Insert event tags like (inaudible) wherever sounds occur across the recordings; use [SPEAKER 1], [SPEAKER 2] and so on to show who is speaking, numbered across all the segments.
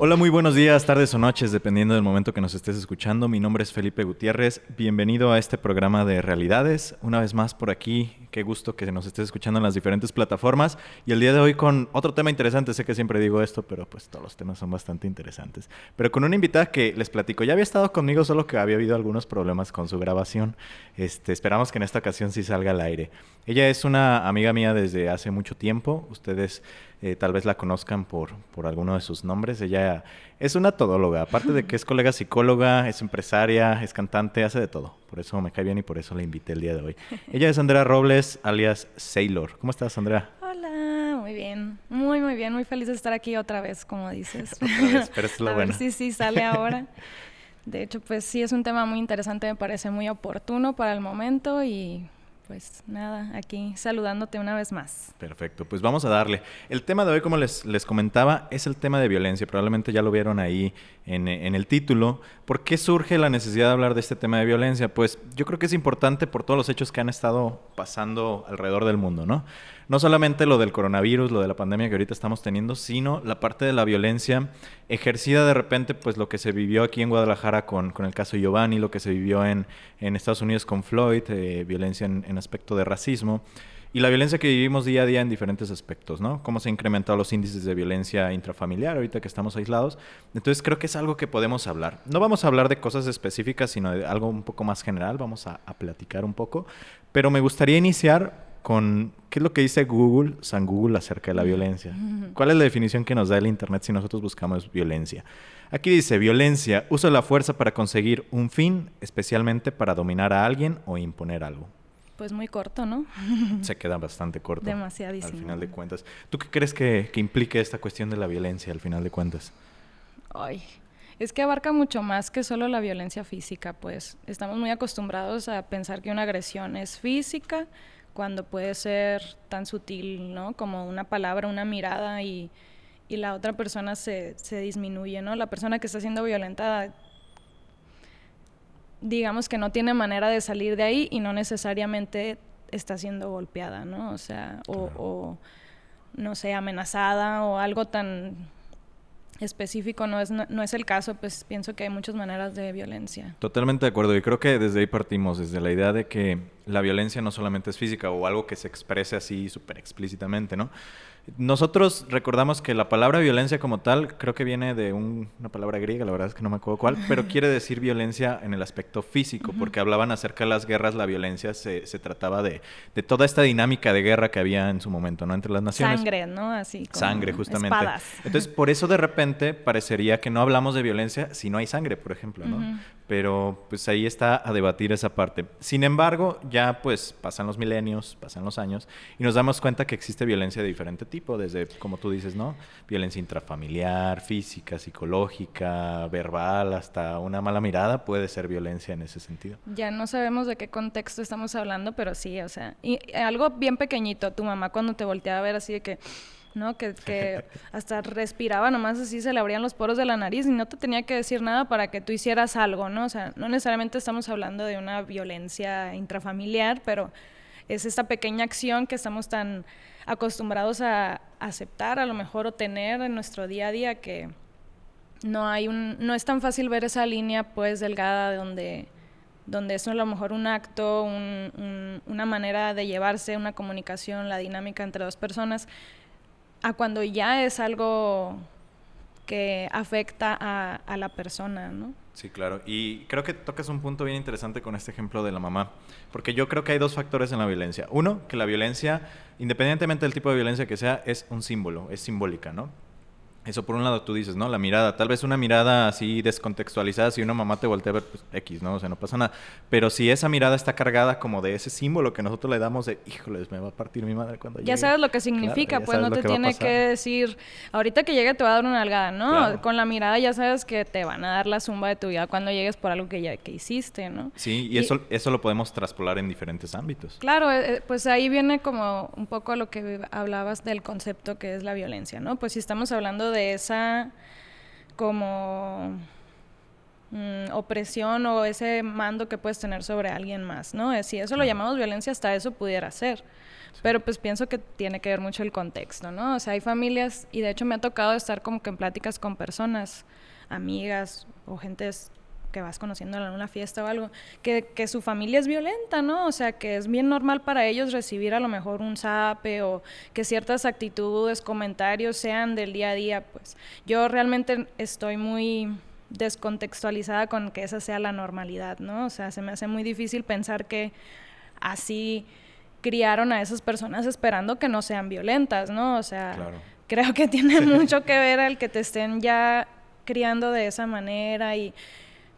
[SPEAKER 1] Hola, muy buenos días, tardes o noches, dependiendo del momento que nos estés escuchando. Mi nombre es Felipe Gutiérrez. Bienvenido a este programa de Realidades. Una vez más por aquí, qué gusto que nos estés escuchando en las diferentes plataformas. Y el día de hoy con otro tema interesante. Sé que siempre digo esto, pero pues todos los temas son bastante interesantes. Pero con una invitada que les platico, ya había estado conmigo, solo que había habido algunos problemas con su grabación. Este, esperamos que en esta ocasión sí salga al aire. Ella es una amiga mía desde hace mucho tiempo. Ustedes eh, tal vez la conozcan por, por alguno de sus nombres. Ella es una todóloga, aparte de que es colega psicóloga, es empresaria, es cantante, hace de todo. Por eso me cae bien y por eso la invité el día de hoy. (laughs) Ella es Andrea Robles, alias Sailor. ¿Cómo estás, Andrea?
[SPEAKER 2] Hola, muy bien. Muy, muy bien. Muy feliz de estar aquí otra vez, como dices. (laughs)
[SPEAKER 1] otra vez, pero es lo bueno.
[SPEAKER 2] sí, sí, sale ahora. (laughs) De hecho, pues sí, es un tema muy interesante, me parece muy oportuno para el momento y pues nada, aquí saludándote una vez más.
[SPEAKER 1] Perfecto, pues vamos a darle. El tema de hoy, como les, les comentaba, es el tema de violencia. Probablemente ya lo vieron ahí en, en, el título. ¿Por qué surge la necesidad de hablar de este tema de violencia? Pues yo creo que es importante por todos los hechos que han estado pasando alrededor del mundo, ¿no? No solamente lo del coronavirus, lo de la pandemia que ahorita estamos teniendo, sino la parte de la violencia ejercida de repente, pues lo que se vivió aquí en Guadalajara con, con el caso Giovanni, lo que se vivió en, en Estados Unidos con Floyd, eh, violencia en, en aspecto de racismo y la violencia que vivimos día a día en diferentes aspectos, ¿no? Cómo se han incrementado los índices de violencia intrafamiliar ahorita que estamos aislados. Entonces creo que es algo que podemos hablar. No vamos a hablar de cosas específicas, sino de algo un poco más general, vamos a, a platicar un poco. Pero me gustaría iniciar con qué es lo que dice Google, San Google, acerca de la violencia. ¿Cuál es la definición que nos da el Internet si nosotros buscamos violencia? Aquí dice, violencia, uso de la fuerza para conseguir un fin, especialmente para dominar a alguien o imponer algo.
[SPEAKER 2] Pues muy corto, ¿no? (laughs)
[SPEAKER 1] Se queda bastante corto.
[SPEAKER 2] Demasiadísimo.
[SPEAKER 1] Al final de cuentas. ¿Tú qué crees que, que implique esta cuestión de la violencia al final de cuentas?
[SPEAKER 2] Ay, es que abarca mucho más que solo la violencia física, pues estamos muy acostumbrados a pensar que una agresión es física, cuando puede ser tan sutil, ¿no? Como una palabra, una mirada y, y la otra persona se, se, disminuye, ¿no? La persona que está siendo violentada, digamos que no tiene manera de salir de ahí y no necesariamente está siendo golpeada, ¿no? O sea, o, o no sé, amenazada o algo tan específico no es, no, es el caso, pues pienso que hay muchas maneras de violencia.
[SPEAKER 1] Totalmente de acuerdo y creo que desde ahí partimos, desde la idea de que la violencia no solamente es física o algo que se exprese así súper explícitamente, ¿no? Nosotros recordamos que la palabra violencia como tal creo que viene de una palabra griega, la verdad es que no me acuerdo cuál, pero quiere decir violencia en el aspecto físico, porque hablaban acerca de las guerras, la violencia se, se trataba de, de, toda esta dinámica de guerra que había en su momento, ¿no? Entre las naciones.
[SPEAKER 2] Sangre, ¿no? Así.
[SPEAKER 1] Como sangre, justamente.
[SPEAKER 2] Espadas.
[SPEAKER 1] Entonces, por eso de repente parecería que no hablamos de violencia si no hay sangre, por ejemplo, ¿no? Uh -huh. Pero pues ahí está a debatir esa parte. Sin embargo, ya pues pasan los milenios, pasan los años y nos damos cuenta que existe violencia de diferente tipo, desde, como tú dices, ¿no? Violencia intrafamiliar, física, psicológica, verbal, hasta una mala mirada puede ser violencia en ese sentido.
[SPEAKER 2] Ya no sabemos de qué contexto estamos hablando, pero sí, o sea, y algo bien pequeñito, tu mamá cuando te volteaba a ver así de que ¿no? Que, (laughs) que, hasta respiraba nomás así, se le abrían los poros de la nariz y no te tenía que decir nada para que tú hicieras algo, ¿no? O sea, no necesariamente estamos hablando de una violencia intrafamiliar, pero es esta pequeña acción que estamos tan acostumbrados a aceptar, a lo mejor, o tener en nuestro día a día que no hay un, no es tan fácil ver esa línea pues delgada de donde donde es a lo mejor un acto, un, un, una manera de llevarse, una comunicación, la dinámica entre dos personas, a cuando ya es algo que afecta a, la persona, ¿no?
[SPEAKER 1] Sí, claro. Y creo que tocas un punto bien interesante con este ejemplo de la mamá, porque yo creo que hay dos factores en la violencia. Uno, que la violencia, independientemente del tipo de violencia que sea, es un símbolo, es simbólica, ¿no? Eso por un lado tú dices, ¿no? La mirada, tal vez una mirada así descontextualizada, si una mamá te voltea a ver, pues X, ¿no? O sea, no pasa nada. Pero si esa mirada está cargada como de ese símbolo que nosotros le damos de, híjoles, me va a partir mi madre cuando llegue.
[SPEAKER 2] Ya sabes lo que significa, pues no te tiene que decir, ahorita que llegue te va a dar una algada, ¿no? Con la mirada ya sabes que te van a dar la zumba de tu vida cuando llegues por algo que ya que hiciste, ¿no?
[SPEAKER 1] Sí, y, eso, eso lo podemos traspolar en diferentes ámbitos.
[SPEAKER 2] Claro, eh, eh, pues ahí viene como un poco lo que hablabas del concepto que es la violencia, ¿no? Pues si estamos hablando de de esa como mm, opresión o ese mando que puedes tener sobre alguien más, ¿no? Si eso lo llamamos violencia, hasta eso pudiera ser. Pero pues pienso que tiene que ver mucho el contexto, ¿no? O sea, hay familias, y de hecho me ha tocado estar como que en pláticas con personas, amigas o gentes que vas conociendo en una fiesta o algo, que, que, su familia es violenta, ¿no? O sea, que es bien normal para ellos recibir a lo mejor un zape o que ciertas actitudes, comentarios sean del día a día, pues yo realmente estoy muy descontextualizada con que esa sea la normalidad, ¿no? O sea, se me hace muy difícil pensar que así criaron a esas personas esperando que no sean violentas, ¿no? O sea, creo que tiene (laughs) mucho que ver el que te estén ya criando de esa manera y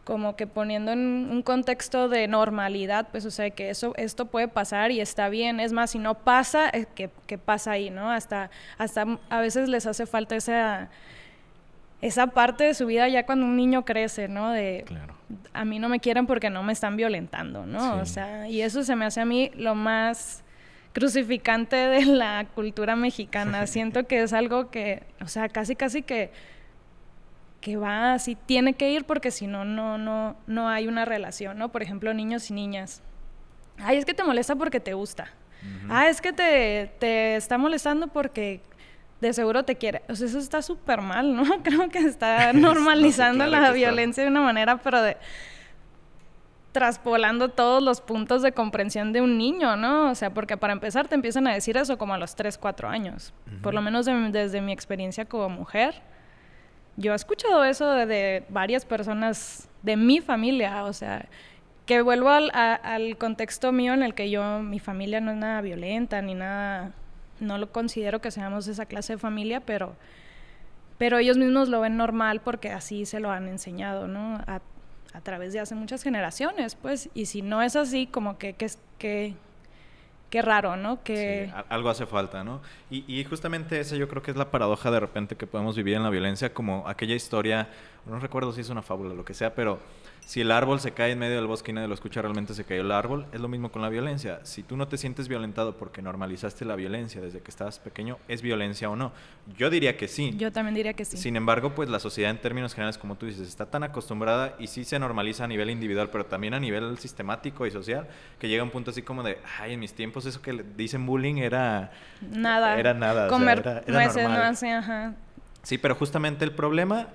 [SPEAKER 2] como que poniendo en un contexto de normalidad, pues o sea, que eso, esto puede pasar y está bien, es más, si no pasa, eh, ¿qué, pasa ahí, no? Hasta, hasta a veces les hace falta esa, esa parte de su vida ya cuando un niño crece, ¿no? De, a mí no me quieren porque no me están violentando, ¿no? O sea, y eso se me hace a mí lo más crucificante de la cultura mexicana. (laughs) Siento que es algo que, o sea, casi, casi que que va así, tiene que ir porque si no, no, no, no hay una relación, ¿no? Por ejemplo, niños y niñas. Ay, es que te molesta porque te gusta. Ah, es que te, te está molestando porque de seguro te quiere. O sea, eso está súper mal, ¿no? (laughs) Creo que está (laughs) normalizando la violencia de una manera, pero de traspolando todos los puntos de comprensión de un niño, ¿no? O sea, porque para empezar te empiezan a decir eso como a los 3, 4 años. Por lo menos desde mi experiencia como mujer yo he escuchado eso de, varias personas de mi familia, o sea, que vuelvo al, contexto mío en el que yo, mi familia no es nada violenta ni nada, no lo considero que seamos esa clase de familia, pero, pero ellos mismos lo ven normal porque así se lo han enseñado, ¿no? A, a través de hace muchas generaciones, pues, y si no es así, como que, que, que qué raro, ¿no? Que...
[SPEAKER 1] algo hace falta, ¿no? Y, y, justamente esa yo creo que es la paradoja de repente que podemos vivir en la violencia, como aquella historia, no recuerdo si es una fábula o lo que sea, pero si el árbol se cae en medio del bosque y nadie lo escucha, realmente se cayó el árbol. Es lo mismo con la violencia. Si tú no te sientes violentado porque normalizaste la violencia desde que estabas pequeño, ¿es violencia o no? Yo diría que sí.
[SPEAKER 2] Yo también diría que sí.
[SPEAKER 1] Sin embargo, pues la sociedad en términos generales, como tú dices, está tan acostumbrada y sí se normaliza a nivel individual, pero también a nivel sistemático y social, que llega un punto así como de, ay, en mis tiempos eso que dicen bullying era...
[SPEAKER 2] Nada.
[SPEAKER 1] Era nada.
[SPEAKER 2] Comer nueces, no hace, ajá.
[SPEAKER 1] Sí, pero justamente el problema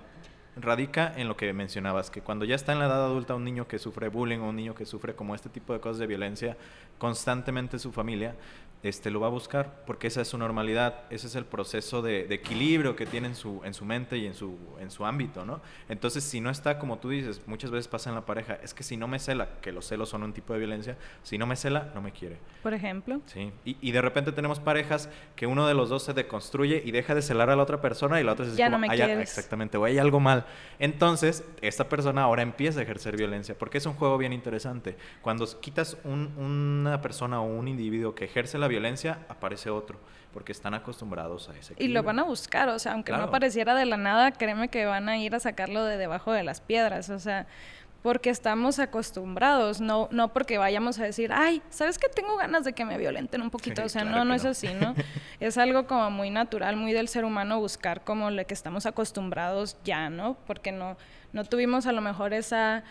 [SPEAKER 1] radica en lo que mencionabas, que cuando ya está en la edad adulta un niño que sufre bullying o un niño que sufre como este tipo de cosas de violencia constantemente su familia, este, lo va a buscar, porque esa es su normalidad, ese es el proceso de, equilibrio que tiene en su, en su mente y en su, en su ámbito, ¿no? Entonces, si no está, como tú dices, muchas veces pasa en la pareja, es que si no me cela, que los celos son un tipo de violencia, si no me cela, no me quiere.
[SPEAKER 2] Por ejemplo.
[SPEAKER 1] Sí, y, y de repente tenemos parejas que uno de los dos se deconstruye y deja de celar a la otra persona y la otra se
[SPEAKER 2] ya no me quieres.
[SPEAKER 1] exactamente, o hay algo mal. Entonces, esta persona ahora empieza a ejercer violencia, porque es un juego bien interesante. Cuando quitas un, una persona o un individuo que ejerce la violencia, aparece otro, porque están acostumbrados a ese.
[SPEAKER 2] Y lo van a buscar, o sea, aunque no apareciera de la nada, créeme que van a ir a sacarlo de debajo de las piedras, o sea, porque estamos acostumbrados, no, no porque vayamos a decir, ay, ¿sabes que tengo ganas de que me violenten un poquito? o sea, no, no, es así, ¿no? (laughs) es algo como muy natural, muy del ser humano buscar como lo que estamos acostumbrados ya, ¿no? Porque no, no tuvimos a lo mejor esa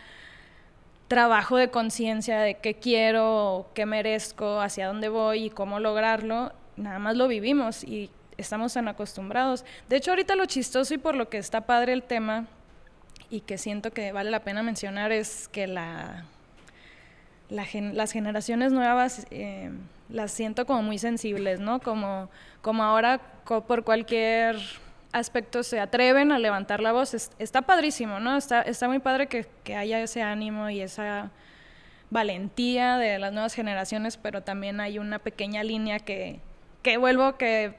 [SPEAKER 2] trabajo de conciencia de qué quiero, qué merezco, hacia dónde voy y cómo lograrlo, nada más lo vivimos y estamos tan acostumbrados. De hecho, ahorita lo chistoso y por lo que está padre el tema y que siento que vale la pena mencionar es que la, las generaciones nuevas eh, las siento como muy sensibles, ¿no? Como, como ahora por cualquier aspectos se atreven a levantar la voz. está padrísimo, ¿no? Está, está muy padre que, que, haya ese ánimo y esa valentía de las nuevas generaciones, pero también hay una pequeña línea que, que vuelvo que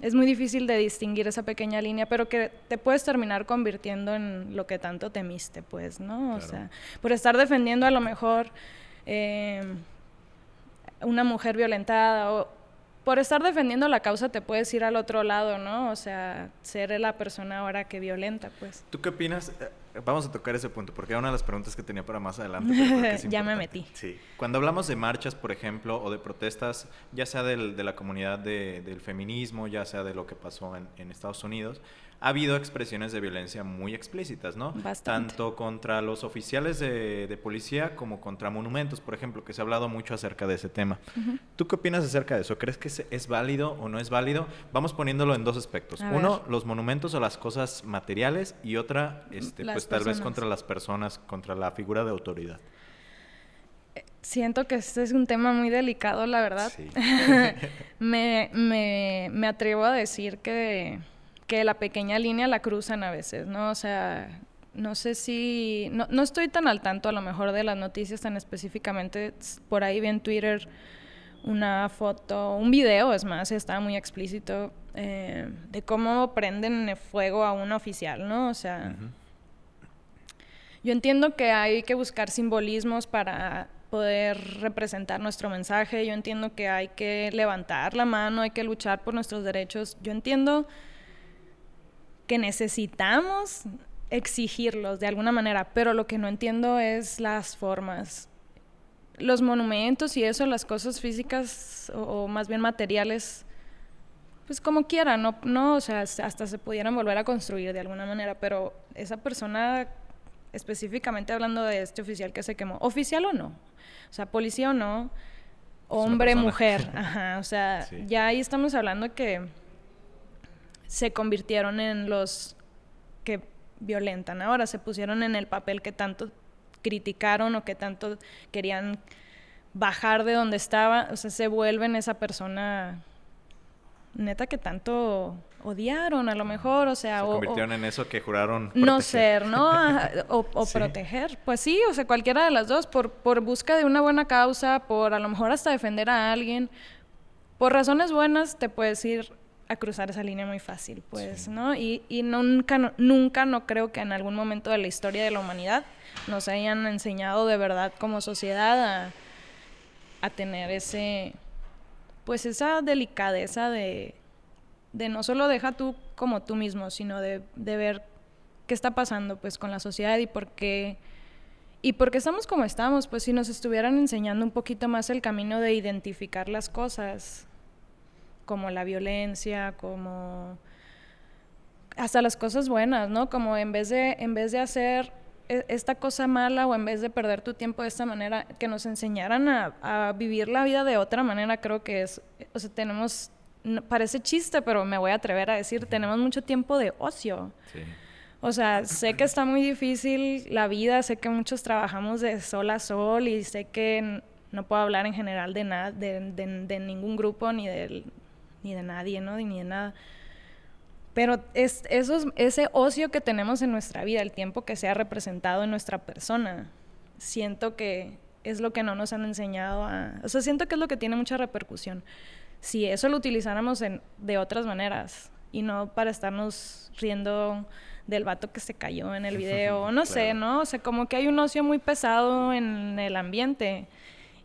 [SPEAKER 2] es muy difícil de distinguir esa pequeña línea, pero que te puedes terminar convirtiendo en lo que tanto temiste, pues, ¿no? O sea, por estar defendiendo a lo mejor eh, una mujer violentada o por estar defendiendo la causa te puedes ir al otro lado, ¿no? O sea, ser la persona ahora que violenta, pues.
[SPEAKER 1] ¿Tú qué opinas? Eh, vamos a tocar ese punto, porque era una de las preguntas que tenía para más adelante. (laughs)
[SPEAKER 2] ya me metí.
[SPEAKER 1] Sí. Cuando hablamos de marchas, por ejemplo, o de protestas, ya sea del, de la comunidad de, del feminismo, ya sea de lo que pasó en, en Estados Unidos, ha habido expresiones de violencia muy explícitas, ¿no?
[SPEAKER 2] Bastante.
[SPEAKER 1] Tanto contra los oficiales de, policía como contra monumentos, por ejemplo, que se ha hablado mucho acerca de ese tema. ¿Tú qué opinas acerca de eso? ¿Crees que es, válido o no es válido? Vamos poniéndolo en dos aspectos. Uno, los monumentos o las cosas materiales y otra, este, pues tal vez contra las personas, contra la figura de autoridad.
[SPEAKER 2] Eh, siento que este es un tema muy delicado, la verdad. Sí. (laughs) me, me, me atrevo a decir que que la pequeña línea la cruzan a veces, ¿no? O sea, no sé si, no, no, estoy tan al tanto a lo mejor de las noticias tan específicamente, por ahí vi en Twitter una foto, un video, es más, estaba muy explícito, eh, de cómo prenden fuego a un oficial, ¿no? O sea, yo entiendo que hay que buscar simbolismos para poder representar nuestro mensaje, yo entiendo que hay que levantar la mano, hay que luchar por nuestros derechos, yo entiendo que necesitamos exigirlos de alguna manera, pero lo que no entiendo es las formas. Los monumentos y eso, las cosas físicas o, más bien materiales, pues como quiera, no, no, o sea, hasta se pudieran volver a construir de alguna manera, pero esa persona, específicamente hablando de este oficial que se quemó, oficial o no, o sea, policía o no, hombre, mujer, (laughs) ajá, o sea, ya ahí estamos hablando que se convirtieron en los que violentan ahora, se pusieron en el papel que tanto criticaron o que tanto querían bajar de donde estaba, o sea, se vuelven esa persona neta que tanto odiaron a lo mejor, o sea,
[SPEAKER 1] se convirtieron en eso que juraron
[SPEAKER 2] no ser, ¿no? o, (laughs) proteger, pues sí, o sea, cualquiera de las dos, por, por busca de una buena causa, por a lo mejor hasta defender a alguien, por razones buenas te puedes ir a cruzar esa línea muy fácil, pues, ¿no? Y, y nunca, no, nunca no creo que en algún momento de la historia de la humanidad nos hayan enseñado de verdad como sociedad a, a tener ese, pues esa delicadeza de, de no solo deja tú como tú mismo, sino de, de ver qué está pasando pues con la sociedad y por qué y por qué estamos como estamos, pues si nos estuvieran enseñando un poquito más el camino de identificar las cosas, como la violencia, como hasta las cosas buenas, ¿no? Como en vez de, en vez de hacer e, esta cosa mala o en vez de perder tu tiempo de esta manera, que nos enseñaran a, vivir la vida de otra manera, creo que es, o sea, tenemos, parece chiste, pero me voy a atrever a decir, tenemos mucho tiempo de ocio. O sea, sé que está muy difícil la vida, sé que muchos trabajamos de sol a sol y sé que no puedo hablar en general de nada, de, de ningún grupo ni del ni de nadie, ¿no? Ni de nada. Pero es, eso ese ocio que tenemos en nuestra vida, el tiempo que se ha representado en nuestra persona, siento que es lo que no nos han enseñado a... O sea, siento que es lo que tiene mucha repercusión. Si eso lo utilizáramos en, de otras maneras y no para estarnos riendo del vato que se cayó en el (laughs) video, no sé, ¿no? O sea, como que hay un ocio muy pesado en el ambiente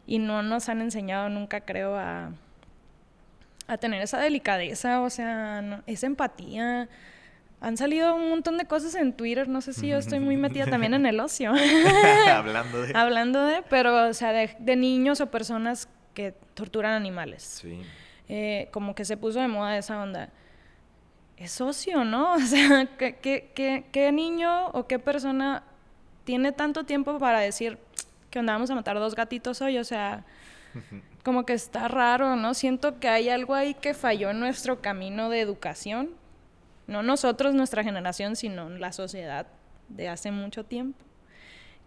[SPEAKER 2] y no nos han enseñado nunca, creo, a a tener esa delicadeza, o sea, esa empatía. Han salido un montón de cosas en Twitter, no sé si yo estoy muy metida también en el ocio. (laughs)
[SPEAKER 1] Hablando de...
[SPEAKER 2] Hablando de, pero, o sea, de, niños o personas que torturan animales.
[SPEAKER 1] Sí.
[SPEAKER 2] Eh, como que se puso de moda esa onda. Es ocio, ¿no? (laughs) O sea, ¿qué, qué, qué, niño o qué persona tiene tanto tiempo para decir que andábamos a matar dos gatitos hoy? O sea, (laughs) como que está raro, ¿no? Siento que hay algo ahí que falló en nuestro camino de educación. No nosotros, nuestra generación, sino la sociedad de hace mucho tiempo.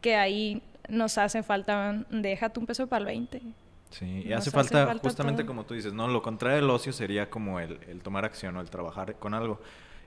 [SPEAKER 2] Que ahí nos hace falta, déjate un peso para el 20.
[SPEAKER 1] Sí, y hace falta, justamente como tú dices, ¿no? Lo contrario del ocio sería como el, el tomar acción o el trabajar con algo.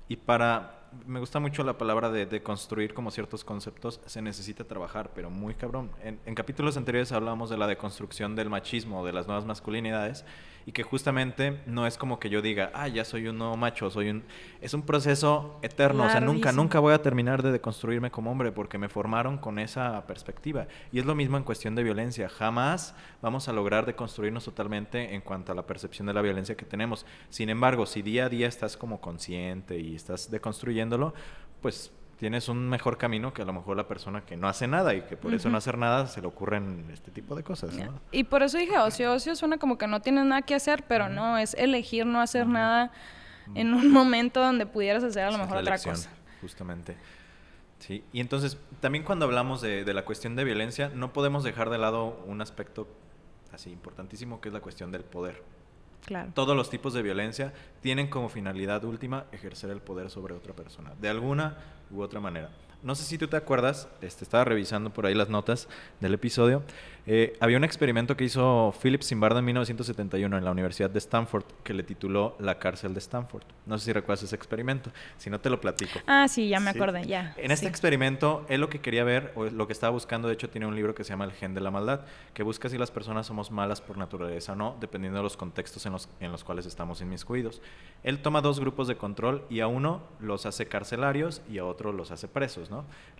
[SPEAKER 1] Y para me gusta mucho la palabra de, construir como ciertos conceptos, se necesita trabajar, pero muy cabrón. En, en capítulos anteriores hablábamos de la deconstrucción del machismo, de las nuevas masculinidades, y que justamente no es como que yo diga, ah, ya soy un nuevo macho, soy un... Es un proceso eterno, o sea, nunca, nunca voy a terminar de deconstruirme como hombre porque me formaron con esa perspectiva. Y es lo mismo en cuestión de violencia, jamás vamos a lograr deconstruirnos totalmente en cuanto a la percepción de la violencia que tenemos. Sin embargo, si día a día estás como consciente y estás deconstruyéndolo, pues tienes un mejor camino que a lo mejor la persona que no hace nada y que por eso no hacer nada se le ocurren este tipo de cosas. ¿no?
[SPEAKER 2] Y por eso dije ocio. Ocio suena como que no tienes nada que hacer, pero no, es elegir no hacer nada en un momento donde pudieras hacer a lo mejor otra cosa.
[SPEAKER 1] Justamente. Sí, y entonces también cuando hablamos de, de la cuestión de violencia, no podemos dejar de lado un aspecto así importantísimo que es la cuestión del poder. Todos los tipos de violencia tienen como finalidad última ejercer el poder sobre otra persona, de alguna u otra manera. No sé si tú te acuerdas, este, estaba revisando por ahí las notas del episodio, eh, había un experimento que hizo Philip Zimbardo en 1971 en la Universidad de Stanford que le tituló La cárcel de Stanford. No sé si recuerdas ese experimento, si no te lo platico.
[SPEAKER 2] Ah, sí, ya me acordé, ya.
[SPEAKER 1] En este experimento, él lo que quería ver, o lo que estaba buscando, de hecho tiene un libro que se llama El gen de la maldad, que busca si las personas somos malas por naturaleza o no, dependiendo de los contextos en los, en los cuales estamos inmiscuidos. Él toma dos grupos de control y a uno los hace carcelarios y a otro los hace presos.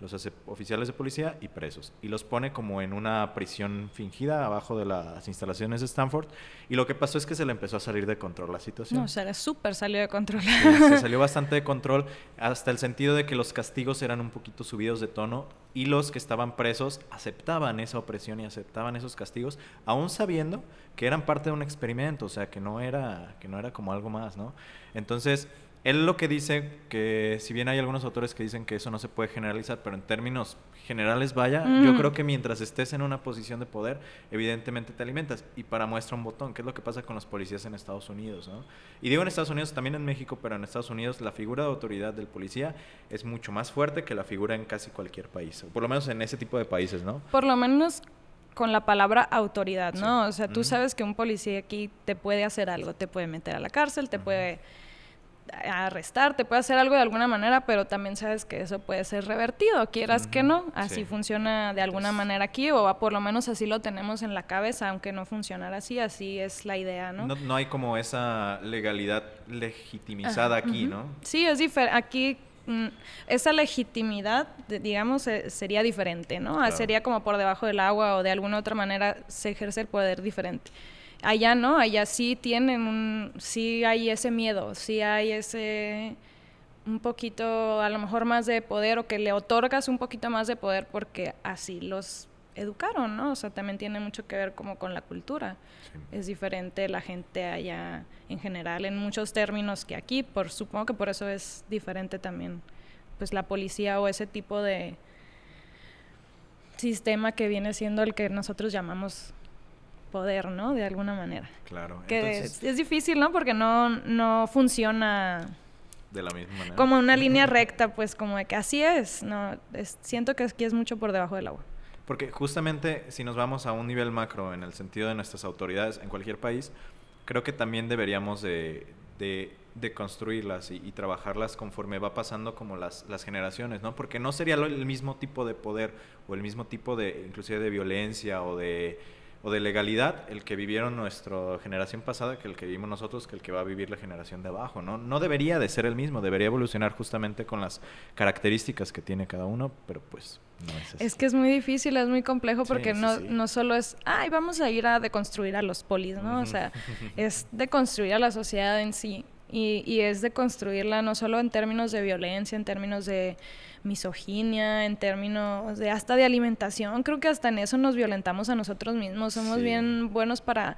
[SPEAKER 1] Los hace oficiales de policía y presos. Y los pone como en una prisión fingida abajo de las instalaciones de Stanford. Y lo que pasó es que se le empezó a salir de control la situación.
[SPEAKER 2] No, se le súper salió de control.
[SPEAKER 1] se salió (laughs) bastante de control hasta el sentido de que los castigos eran un poquito subidos de tono y los que estaban presos aceptaban esa opresión y aceptaban esos castigos, aún sabiendo que eran parte de un experimento, o sea, que no era, que no era como algo más, ¿no? Entonces, él lo que dice, que si bien hay algunos autores que dicen que eso no se puede generalizar, pero en términos generales, vaya, yo creo que mientras estés en una posición de poder, evidentemente te alimentas. Y para muestra un botón, ¿qué es lo que pasa con los policías en Estados Unidos? ¿no? Y digo en Estados Unidos, también en México, pero en Estados Unidos la figura de autoridad del policía es mucho más fuerte que la figura en casi cualquier país, por lo menos en ese tipo de países, ¿no?
[SPEAKER 2] Por lo menos con la palabra autoridad, ¿no? O sea, tú sabes que un policía aquí te puede hacer algo, te puede meter a la cárcel, te puede arrestar, te puede hacer algo de alguna manera, pero también sabes que eso puede ser revertido, quieras que no, así funciona de alguna manera aquí, o por lo menos así lo tenemos en la cabeza, aunque no funcionara así, así es la idea, ¿no?
[SPEAKER 1] No, hay como esa legalidad legitimizada aquí, ¿no?
[SPEAKER 2] Sí, es diferente, aquí mm, esa legitimidad, digamos, eh, sería diferente, ¿no? Sería como por debajo del agua o de alguna otra manera se ejerce el poder diferente. Allá no, allá sí tienen un, sí hay ese miedo, sí hay ese un poquito a lo mejor más de poder o que le otorgas un poquito más de poder porque así los educaron, ¿no? O sea, también tiene mucho que ver como con la cultura. Es diferente la gente allá en general en muchos términos que aquí, por supongo que por eso es diferente también pues la policía o ese tipo de sistema que viene siendo el que nosotros llamamos poder, ¿no? De alguna manera.
[SPEAKER 1] Claro.
[SPEAKER 2] Que es, difícil, ¿no? Porque no, no funciona
[SPEAKER 1] de la misma manera.
[SPEAKER 2] Como una línea (laughs) recta, pues como de que así es, no, siento que aquí es mucho por debajo del agua.
[SPEAKER 1] Porque justamente si nos vamos a un nivel macro en el sentido de nuestras autoridades en cualquier país, creo que también deberíamos de, de, construirlas y, trabajarlas conforme va pasando como las, las generaciones, ¿no? Porque no sería el mismo tipo de poder o el mismo tipo de, inclusive de violencia o de o de legalidad el que vivieron nuestra generación pasada que el que vivimos nosotros, que el que va a vivir la generación de abajo, ¿no? No debería de ser el mismo, debería evolucionar justamente con las características que tiene cada uno, pero pues no es así.
[SPEAKER 2] Es que es muy difícil, es muy complejo porque no, no solo es, ay, vamos a ir a deconstruir a los polis, ¿no? O sea, (laughs) es deconstruir a la sociedad en sí y, y es deconstruirla no solo en términos de violencia, en términos de misoginia, en términos de hasta de alimentación. Creo que hasta en eso nos violentamos a nosotros mismos. Somos bien buenos para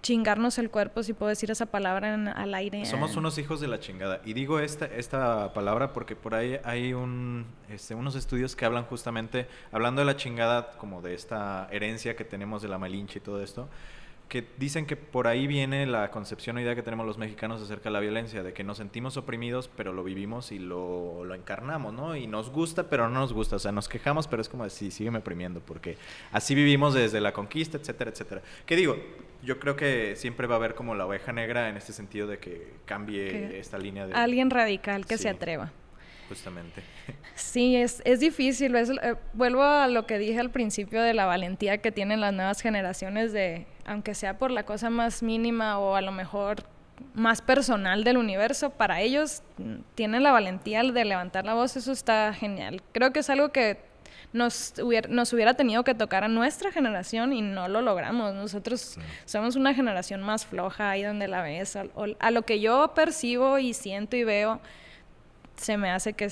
[SPEAKER 2] chingarnos el cuerpo, si puedo decir esa palabra al aire.
[SPEAKER 1] Somos unos hijos de la chingada. Y digo esta, esta palabra porque por ahí hay un, este, unos estudios que hablan justamente, hablando de la chingada, como de esta herencia que tenemos de la malinche y todo esto, que dicen que por ahí viene la concepción o idea que tenemos los mexicanos acerca de la violencia, de que nos sentimos oprimidos, pero lo vivimos y lo, lo encarnamos, ¿no? Y nos gusta, pero no nos gusta. O sea, nos quejamos, pero es como decir, sí, sígueme oprimiendo, porque así vivimos desde la conquista, etcétera, etcétera. ¿Qué digo? Yo creo que siempre va a haber como la oveja negra en este sentido de que cambie esta línea de...
[SPEAKER 2] Alguien radical que se atreva.
[SPEAKER 1] Justamente. (laughs)
[SPEAKER 2] Sí, es, es difícil. Es, eh, vuelvo a lo que dije al principio de la valentía que tienen las nuevas generaciones de, aunque sea por la cosa más mínima o a lo mejor más personal del universo, para ellos mm, tienen la valentía de levantar la voz, eso está genial. Creo que es algo que nos hubiera, nos hubiera tenido que tocar a nuestra generación y no lo logramos. Nosotros somos una generación más floja ahí donde la ves. a lo que yo percibo y siento y veo, se me hace que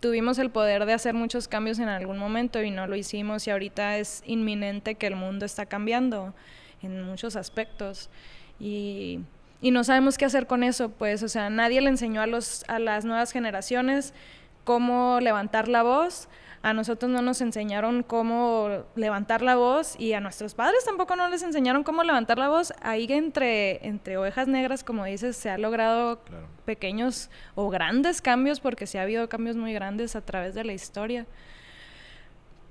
[SPEAKER 2] tuvimos el poder de hacer muchos cambios en algún momento y no lo hicimos y ahorita es inminente que el mundo está cambiando en muchos aspectos. Y, y no sabemos qué hacer con eso, pues, o sea, nadie le enseñó a, los, a las nuevas generaciones cómo levantar la voz, a nosotros no nos enseñaron cómo levantar la voz y a nuestros padres tampoco no les enseñaron cómo levantar la voz. Ahí entre, entre ovejas negras, como dices, se ha logrado pequeños o grandes cambios, porque sí ha habido cambios muy grandes a través de la historia.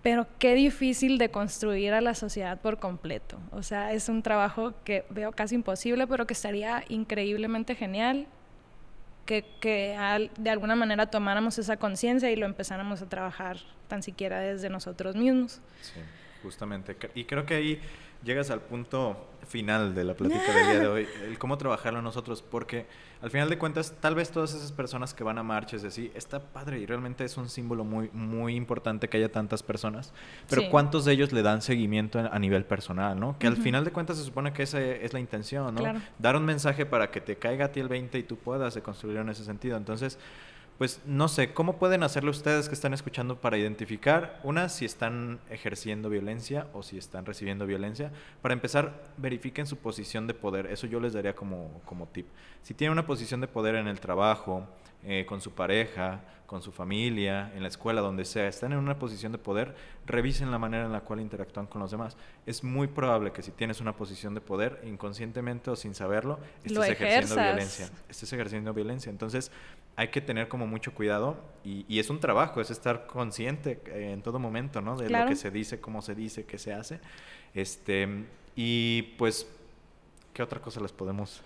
[SPEAKER 2] Pero qué difícil de construir a la sociedad por completo. O sea, es un trabajo que veo casi imposible, pero que estaría increíblemente genial que, de alguna manera tomáramos esa conciencia y lo empezáramos a trabajar tan siquiera desde nosotros mismos.
[SPEAKER 1] Sí, justamente. Y creo que ahí llegas al punto final de la plática del día de hoy, el cómo trabajarlo nosotros, porque al final de cuentas, tal vez todas esas personas que van a marchas de así, está padre y realmente es un símbolo muy, muy importante que haya tantas personas, pero ¿cuántos de ellos le dan seguimiento a nivel personal, no? Que al final de cuentas se supone que esa es la intención, ¿no? Dar un mensaje para que te caiga a ti el 20 y tú puedas construir en ese sentido. Entonces, pues no sé, ¿cómo pueden hacerlo ustedes que están escuchando para identificar, una, si están ejerciendo violencia o si están recibiendo violencia? Para empezar, verifiquen su posición de poder, eso yo les daría como, como tip. Si tienen una posición de poder en el trabajo, eh, con su pareja, con su familia, en la escuela, donde sea, están en una posición de poder, revisen la manera en la cual interactúan con los demás. Es muy probable que si tienes una posición de poder, inconscientemente o sin saberlo, estés ejerciendo violencia. Estés ejerciendo violencia. Entonces, hay que tener como mucho cuidado y, es un trabajo, es estar consciente eh, en todo momento, ¿no? De lo que se dice, cómo se dice, qué se hace. Este, y pues ¿Qué otra cosa les podemos,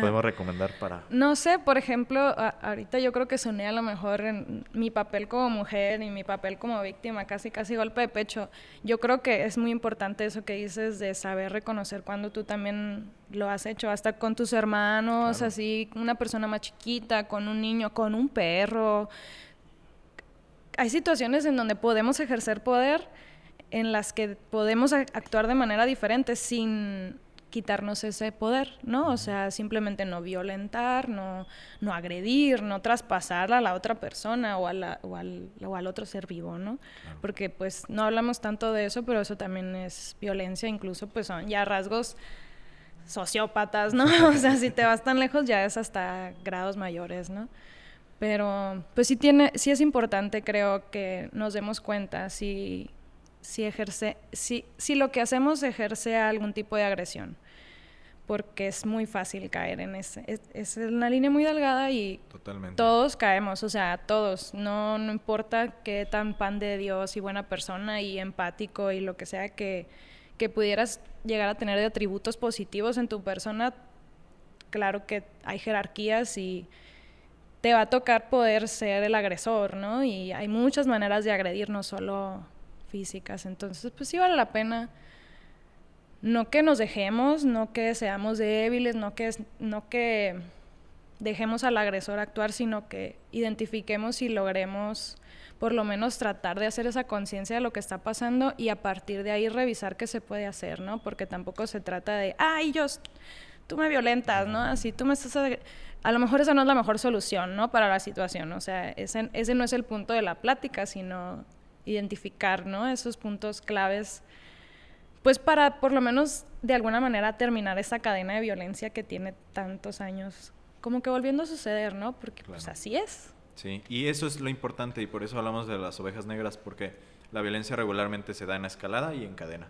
[SPEAKER 1] podemos recomendar para...?
[SPEAKER 2] No sé, por ejemplo, ahorita yo creo que soné a lo mejor en mi papel como mujer y mi papel como víctima, casi casi golpe de pecho. Yo creo que es muy importante eso que dices de saber reconocer cuando tú también lo has hecho, hasta con tus hermanos, así, una persona más chiquita, con un niño, con un perro. Hay situaciones en donde podemos ejercer poder, en las que podemos actuar de manera diferente sin quitarnos ese poder, ¿no? O sea, simplemente no violentar, no, no agredir, no traspasar a la otra persona o, a la, o, al, o al otro ser vivo, ¿no? Porque pues no hablamos tanto de eso, pero eso también es violencia, incluso pues son ya rasgos sociópatas, ¿no? (laughs) o sea, si te vas tan lejos ya es hasta grados mayores, ¿no? Pero pues sí tiene, sí es importante creo que nos demos cuenta si, si ejerce, si, si lo que hacemos ejerce algún tipo de agresión porque es muy fácil caer en ese. Es, una línea muy delgada y todos caemos, o sea, todos. No, no importa qué tan pan de Dios y buena persona y empático y lo que sea que, que pudieras llegar a tener de atributos positivos en tu persona, claro que hay jerarquías y te va a tocar poder ser el agresor, ¿no? Y hay muchas maneras de agredir, no solo físicas. Entonces, pues sí vale la pena no que nos dejemos, no que seamos débiles, no que, no que dejemos al agresor actuar, sino que identifiquemos y logremos por lo menos tratar de hacer esa conciencia de lo que está pasando y a partir de ahí revisar qué se puede hacer, ¿no? Porque tampoco se trata de, ay, yo, tú me violentas, ¿no? Así tú me estás... A lo mejor esa no es la mejor solución, ¿no? Para la situación, o sea, ese, ese no es el punto de la plática, sino identificar, ¿no? Esos puntos claves pues para por lo menos de alguna manera terminar esa cadena de violencia que tiene tantos años, como que volviendo a suceder, ¿no? Porque pues así es.
[SPEAKER 1] Sí, y eso es lo importante y por eso hablamos de las ovejas negras, porque la violencia regularmente se da en escalada y en cadena.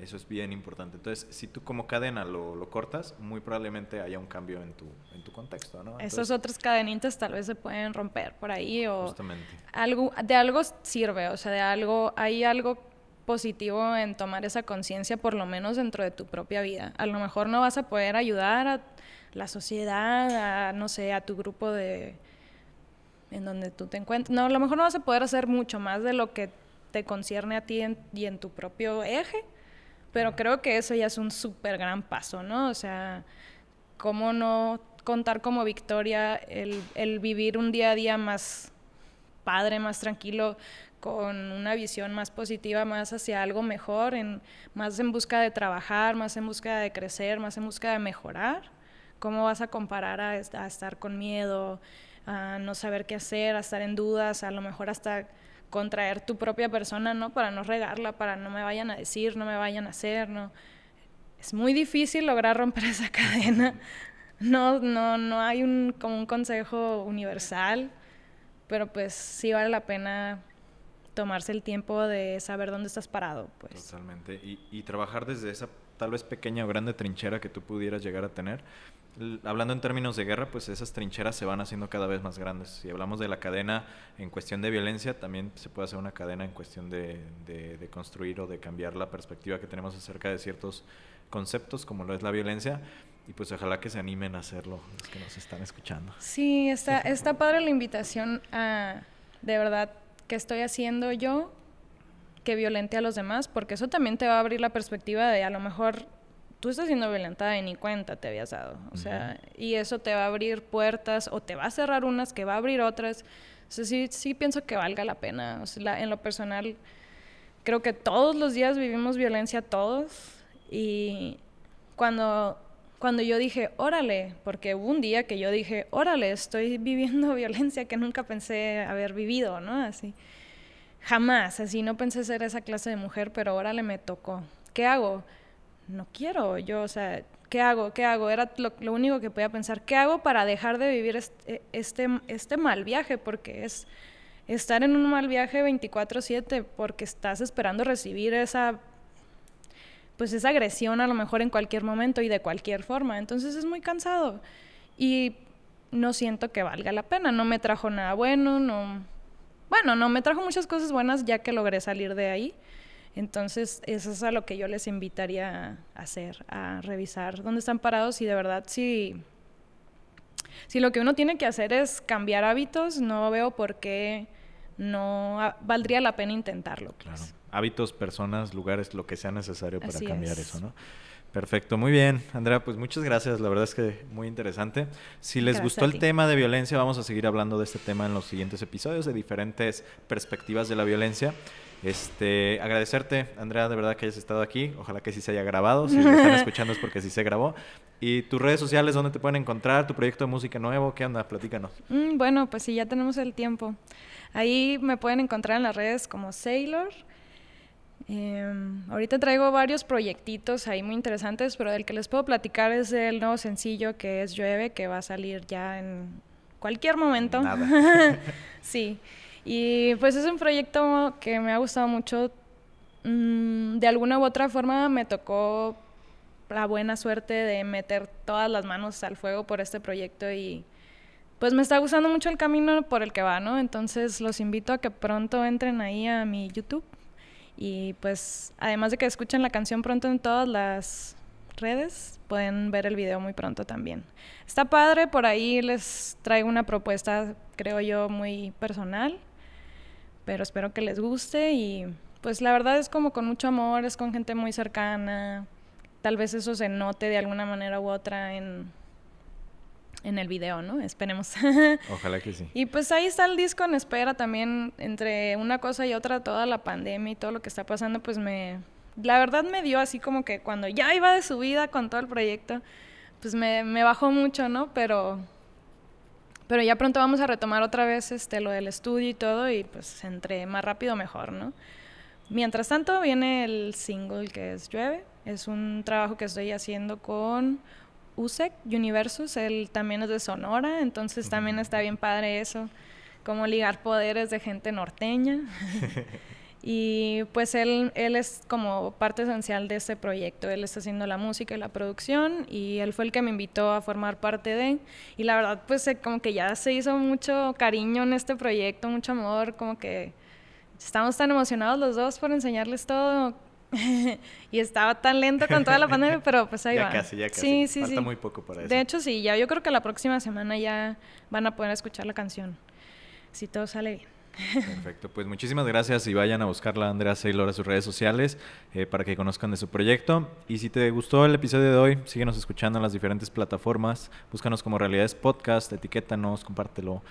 [SPEAKER 1] Eso es bien importante. Entonces, si tú como cadena lo, lo cortas, muy probablemente haya un cambio en tu, en tu contexto, ¿no?
[SPEAKER 2] Esos otros cadenitas tal vez se pueden romper por ahí o... Justamente. Algo, de algo sirve, o sea, de algo, hay algo positivo en tomar esa conciencia, por lo menos dentro de tu propia vida. A lo mejor no vas a poder ayudar a la sociedad, a, no sé, a tu grupo de, en donde tú te encuentres. No, a lo mejor no vas a poder hacer mucho más de lo que te concierne a ti y en tu propio eje, pero creo que eso ya es un súper gran paso, ¿no? O sea, cómo no contar como victoria el, el vivir un día a día más padre, más tranquilo, con una visión más positiva, más hacia algo mejor, más en busca de trabajar, más en busca de crecer, más en busca de mejorar. ¿Cómo vas a comparar a, a estar con miedo, a no saber qué hacer, a estar en dudas, a lo mejor hasta contraer tu propia persona, ¿no? Para no regarla, para no me vayan a decir, no me vayan a hacer, ¿no? Es muy difícil lograr romper (laughs) esa cadena. No, no, no hay un, como un consejo universal, pero pues sí vale la pena tomarse el tiempo de saber dónde estás parado, pues.
[SPEAKER 1] Totalmente. Y, y trabajar desde esa tal vez pequeña o grande trinchera que tú pudieras llegar a tener hablando en términos de guerra, pues esas trincheras se van haciendo cada vez más grandes. Si hablamos de la cadena en cuestión de violencia, también se puede hacer una cadena en cuestión de, de, construir o de cambiar la perspectiva que tenemos acerca de ciertos conceptos, como lo es la violencia. Y pues ojalá que se animen a hacerlo los que nos están escuchando.
[SPEAKER 2] Sí, está, está padre la invitación a, de verdad, que estoy haciendo yo que violente a los demás, porque eso también te va a abrir la perspectiva de a lo mejor tú estás siendo violentada y ni cuenta te habías dado. O sea, y eso te va a abrir puertas o te va a cerrar unas que va a abrir otras. O sea, sí, sí pienso que valga la pena. O sea, en lo personal, creo que todos los días vivimos violencia todos. Y cuando, cuando yo dije, órale, porque hubo un día que yo dije, órale, estoy (laughs) viviendo violencia que nunca pensé haber vivido, ¿no? Así. Jamás, así no pensé ser esa clase de mujer, pero órale me tocó. ¿Qué hago? no quiero, yo, o sea, ¿qué hago? ¿Qué hago? Era lo, único que podía pensar, ¿qué hago para dejar de vivir este, este, este mal viaje? Porque es estar en un mal viaje 24/7 porque estás esperando recibir esa pues esa agresión a lo mejor en cualquier momento y de cualquier forma. Entonces es muy cansado y no siento que valga la pena, no me trajo nada bueno, no bueno, no me trajo muchas cosas buenas ya que logré salir de ahí entonces, eso es a lo que yo les invitaría a hacer, a revisar dónde están parados y de verdad si, si lo que uno tiene que hacer es cambiar hábitos, no veo por qué no valdría la pena intentarlo.
[SPEAKER 1] Pues. Hábitos, personas, lugares, lo que sea necesario para cambiar eso, ¿no? Perfecto, muy bien. Andrea, pues muchas gracias. La verdad es que muy interesante. Si les gustó el tema de violencia, vamos a seguir hablando de este tema en los siguientes episodios, de diferentes perspectivas de la violencia. Este, agradecerte, Andrea, de verdad que hayas estado aquí. Ojalá que sí se haya grabado. Si lo están (laughs) escuchando es porque sí se grabó. Y tus redes sociales, ¿dónde te pueden encontrar? ¿Tu proyecto de música nuevo? ¿Qué onda? Platícanos.
[SPEAKER 2] Mm, bueno, pues sí, ya tenemos el tiempo. Ahí me pueden encontrar en las redes como Sailor. Em, ahorita traigo varios proyectitos ahí muy interesantes, pero del que les puedo platicar es el nuevo sencillo que es Llueve, que va a salir ya en cualquier momento. (laughs) sí. Y pues es un proyecto que me ha gustado mucho. Mm, de alguna u otra forma me tocó la buena suerte de meter todas las manos al fuego por este proyecto y pues me está gustando mucho el camino por el que va, ¿no? Entonces los invito a que pronto entren ahí a mi YouTube y pues además de que escuchen la canción pronto en todas las redes, pueden ver el video muy pronto también. Está padre, por ahí les traigo una propuesta, creo yo, muy personal pero espero que les guste y pues la verdad es como con mucho amor, es con gente muy cercana, tal vez eso se note de alguna manera u otra en, en el video, ¿no? Esperemos. (laughs)
[SPEAKER 1] Ojalá que sí.
[SPEAKER 2] Y pues ahí está el disco en espera también, entre una cosa y otra, toda la pandemia y todo lo que está pasando, pues me, la verdad me dio así como que cuando ya iba de subida con todo el proyecto, pues me, me bajó mucho, ¿no? Pero pero ya pronto vamos a retomar otra vez este, lo del estudio y todo, y pues entre más rápido mejor, ¿no? Mientras tanto, viene el single que es Llueve. Es un trabajo que estoy haciendo con USEC Universus. Él también es de Sonora, entonces también está bien padre eso, como ligar poderes de gente norteña. (laughs) (laughs) Y pues él, él es como parte esencial de este proyecto. Él está haciendo la música y la producción y él fue el que me invitó a formar parte de. Y la verdad, pues como que ya se hizo mucho cariño en este proyecto, mucho amor, como que estamos tan emocionados los dos por enseñarles todo. (laughs) y estaba tan lento con toda la pandemia, pero pues (laughs) ahí
[SPEAKER 1] ya
[SPEAKER 2] va.
[SPEAKER 1] Casi, ya casi.
[SPEAKER 2] Sí, sí,
[SPEAKER 1] Falta muy poco para eso.
[SPEAKER 2] De hecho, sí, ya yo creo que la próxima semana ya van a poder escuchar la canción. si todo sale bien.
[SPEAKER 1] Perfecto, pues muchísimas gracias y vayan a buscarla Andrea Saylor a sus redes sociales eh, para que conozcan de su proyecto. Y si te gustó el episodio de hoy, síguenos escuchando en las diferentes plataformas, búscanos como Realidades Podcast, etiquétanos, compártelo,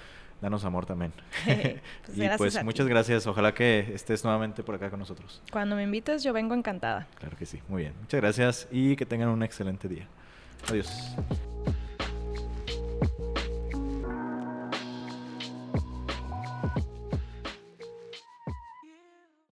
[SPEAKER 1] danos amor también. (laughs)
[SPEAKER 2] Pues (laughs)
[SPEAKER 1] y
[SPEAKER 2] gracias
[SPEAKER 1] pues muchas gracias, ojalá que estés nuevamente por acá con nosotros.
[SPEAKER 2] Cuando me invites, yo vengo encantada.
[SPEAKER 1] Claro que sí, muy bien. Muchas gracias y que tengan un excelente día. Adiós.